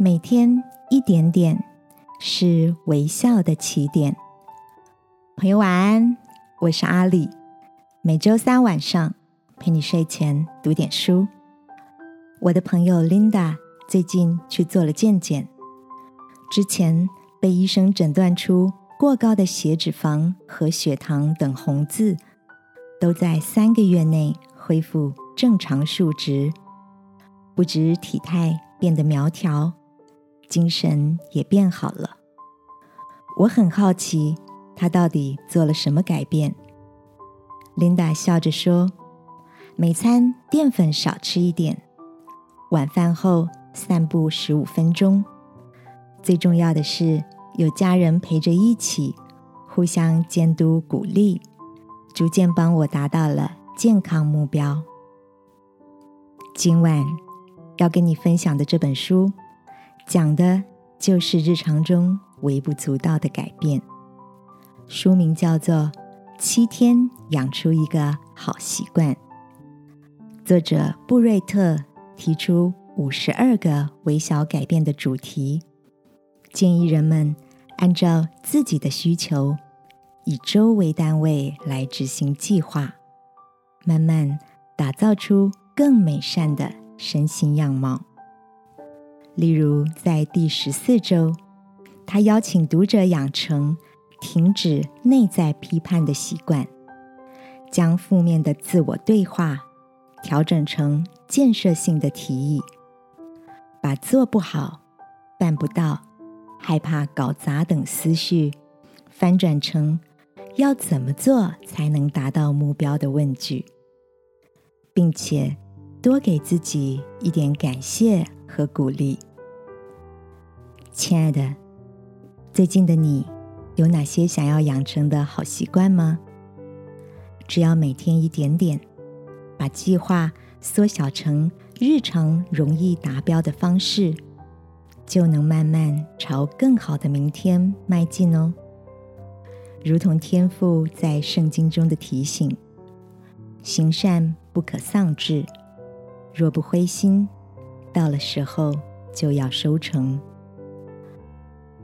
每天一点点是微笑的起点。朋友晚安，我是阿里。每周三晚上陪你睡前读点书。我的朋友 Linda 最近去做了健检，之前被医生诊断出过高的血脂肪和血糖等红字，都在三个月内恢复正常数值，不止体态变得苗条。精神也变好了。我很好奇，他到底做了什么改变？Linda 笑着说：“每餐淀粉少吃一点，晚饭后散步十五分钟。最重要的是有家人陪着一起，互相监督鼓励，逐渐帮我达到了健康目标。”今晚要跟你分享的这本书。讲的就是日常中微不足道的改变。书名叫做《七天养出一个好习惯》，作者布瑞特提出五十二个微小改变的主题，建议人们按照自己的需求，以周为单位来执行计划，慢慢打造出更美善的身心样貌。例如，在第十四周，他邀请读者养成停止内在批判的习惯，将负面的自我对话调整成建设性的提议，把做不好、办不到、害怕搞砸等思绪翻转成要怎么做才能达到目标的问句，并且多给自己一点感谢和鼓励。亲爱的，最近的你有哪些想要养成的好习惯吗？只要每天一点点，把计划缩小成日常容易达标的方式，就能慢慢朝更好的明天迈进哦。如同天父在圣经中的提醒：“行善不可丧志，若不灰心，到了时候就要收成。”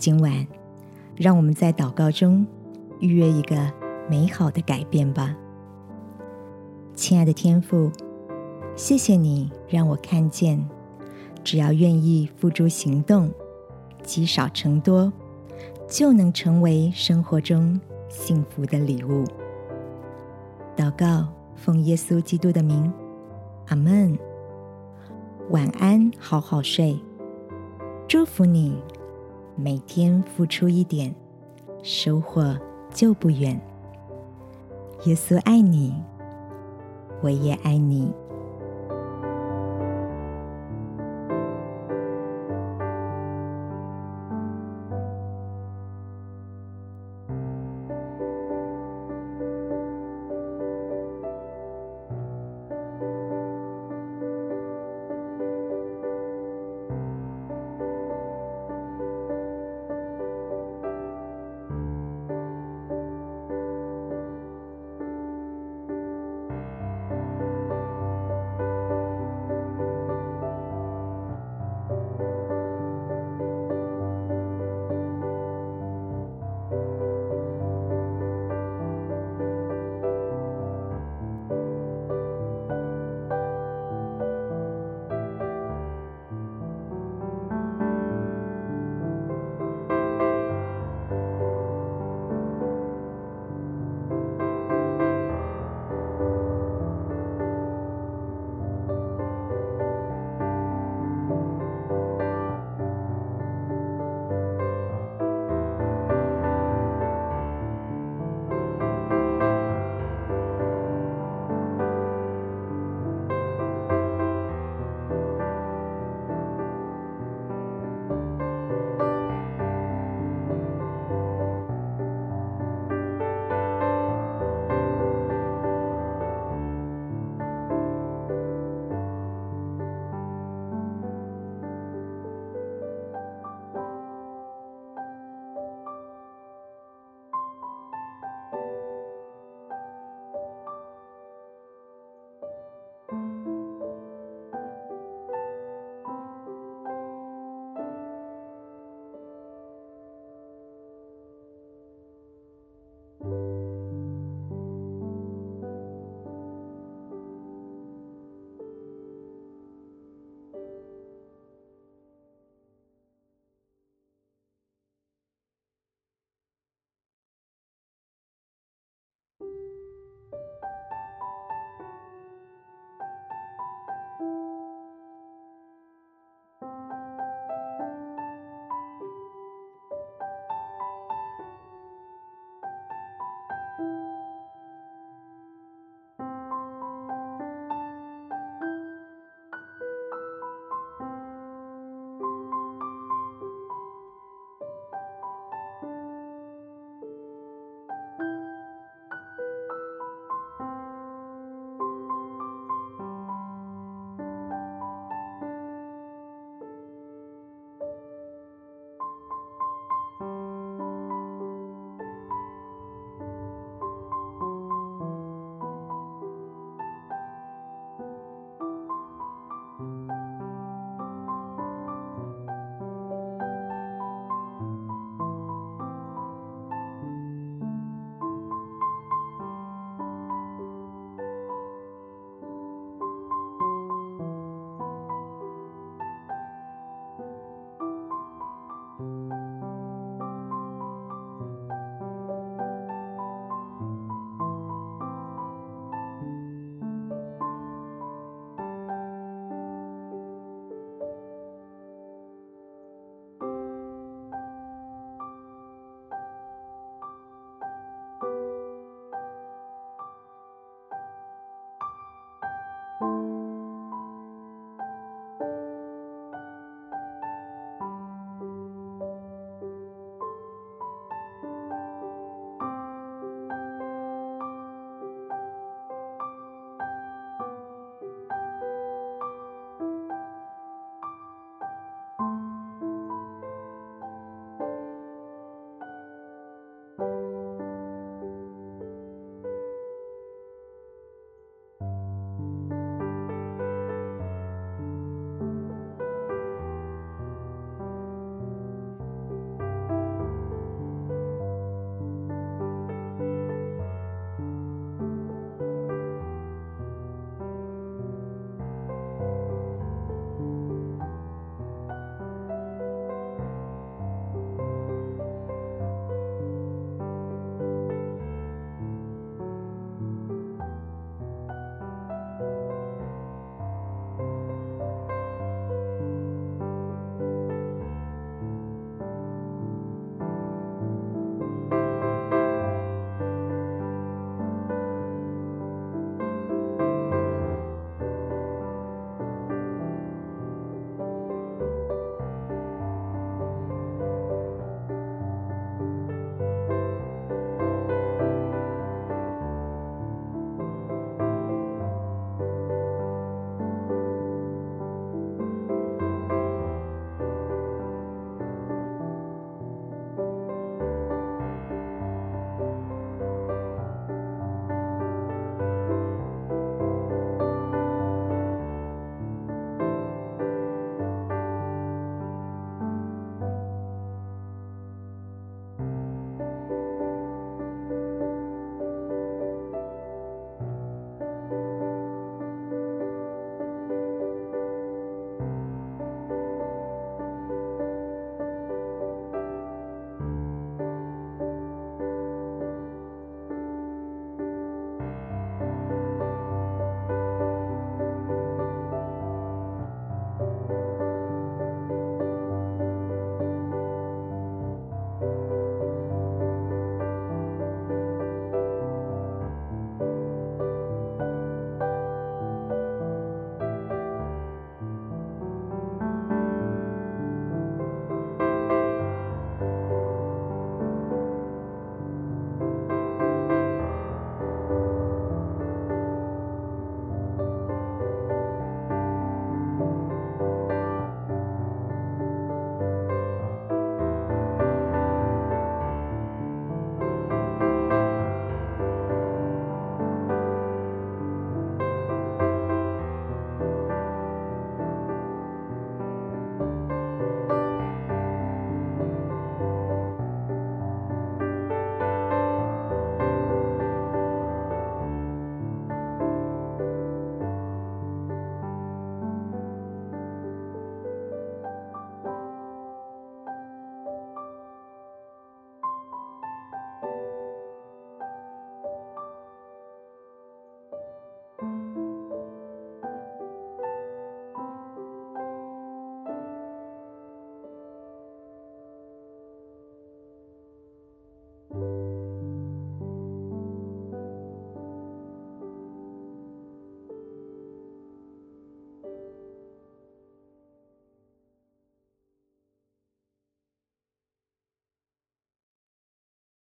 今晚，让我们在祷告中预约一个美好的改变吧，亲爱的天父，谢谢你让我看见，只要愿意付诸行动，积少成多，就能成为生活中幸福的礼物。祷告，奉耶稣基督的名，阿门。晚安，好好睡，祝福你。每天付出一点，收获就不远。耶稣爱你，我也爱你。